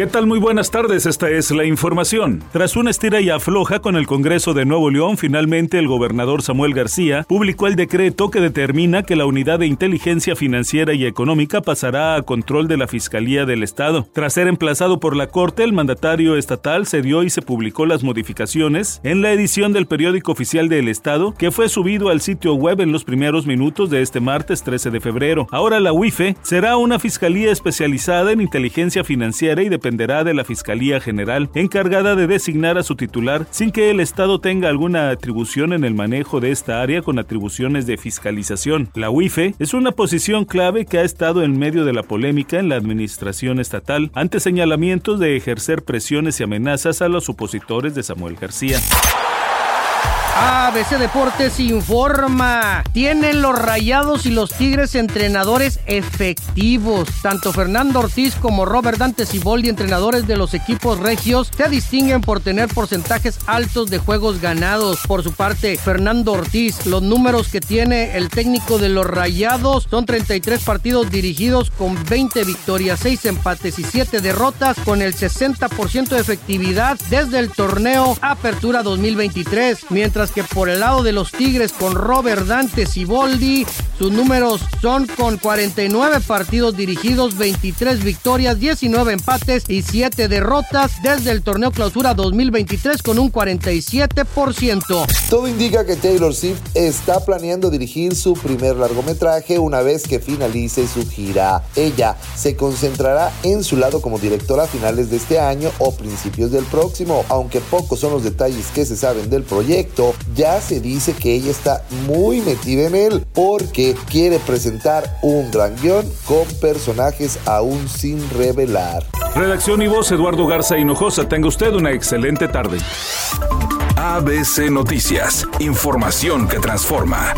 ¿Qué tal? Muy buenas tardes, esta es la información. Tras una estira y afloja con el Congreso de Nuevo León, finalmente el gobernador Samuel García publicó el decreto que determina que la Unidad de Inteligencia Financiera y Económica pasará a control de la Fiscalía del Estado. Tras ser emplazado por la Corte, el mandatario estatal cedió y se publicó las modificaciones en la edición del periódico oficial del Estado, que fue subido al sitio web en los primeros minutos de este martes 13 de febrero. Ahora la UIFE será una fiscalía especializada en inteligencia financiera y dependencia dependerá de la Fiscalía General, encargada de designar a su titular sin que el Estado tenga alguna atribución en el manejo de esta área con atribuciones de fiscalización. La UIFE es una posición clave que ha estado en medio de la polémica en la administración estatal ante señalamientos de ejercer presiones y amenazas a los opositores de Samuel García. ABC Deportes informa. Tienen los rayados y los tigres entrenadores efectivos. Tanto Fernando Ortiz como Robert Dante Siboldi, entrenadores de los equipos regios, se distinguen por tener porcentajes altos de juegos ganados. Por su parte, Fernando Ortiz, los números que tiene el técnico de los rayados son 33 partidos dirigidos con 20 victorias, 6 empates y 7 derrotas, con el 60% de efectividad desde el torneo Apertura 2023. Mientras que por el lado de los Tigres con Robert Dante Siboldi, sus números son con 49 partidos dirigidos, 23 victorias, 19 empates y 7 derrotas desde el torneo clausura 2023 con un 47%. Todo indica que Taylor Swift está planeando dirigir su primer largometraje una vez que finalice su gira. Ella se concentrará en su lado como directora a finales de este año o principios del próximo, aunque pocos son los detalles que se saben del proyecto ya se dice que ella está muy metida en él porque quiere presentar un gran guion con personajes aún sin revelar. Redacción y voz Eduardo Garza Hinojosa. Tenga usted una excelente tarde. ABC Noticias. Información que transforma.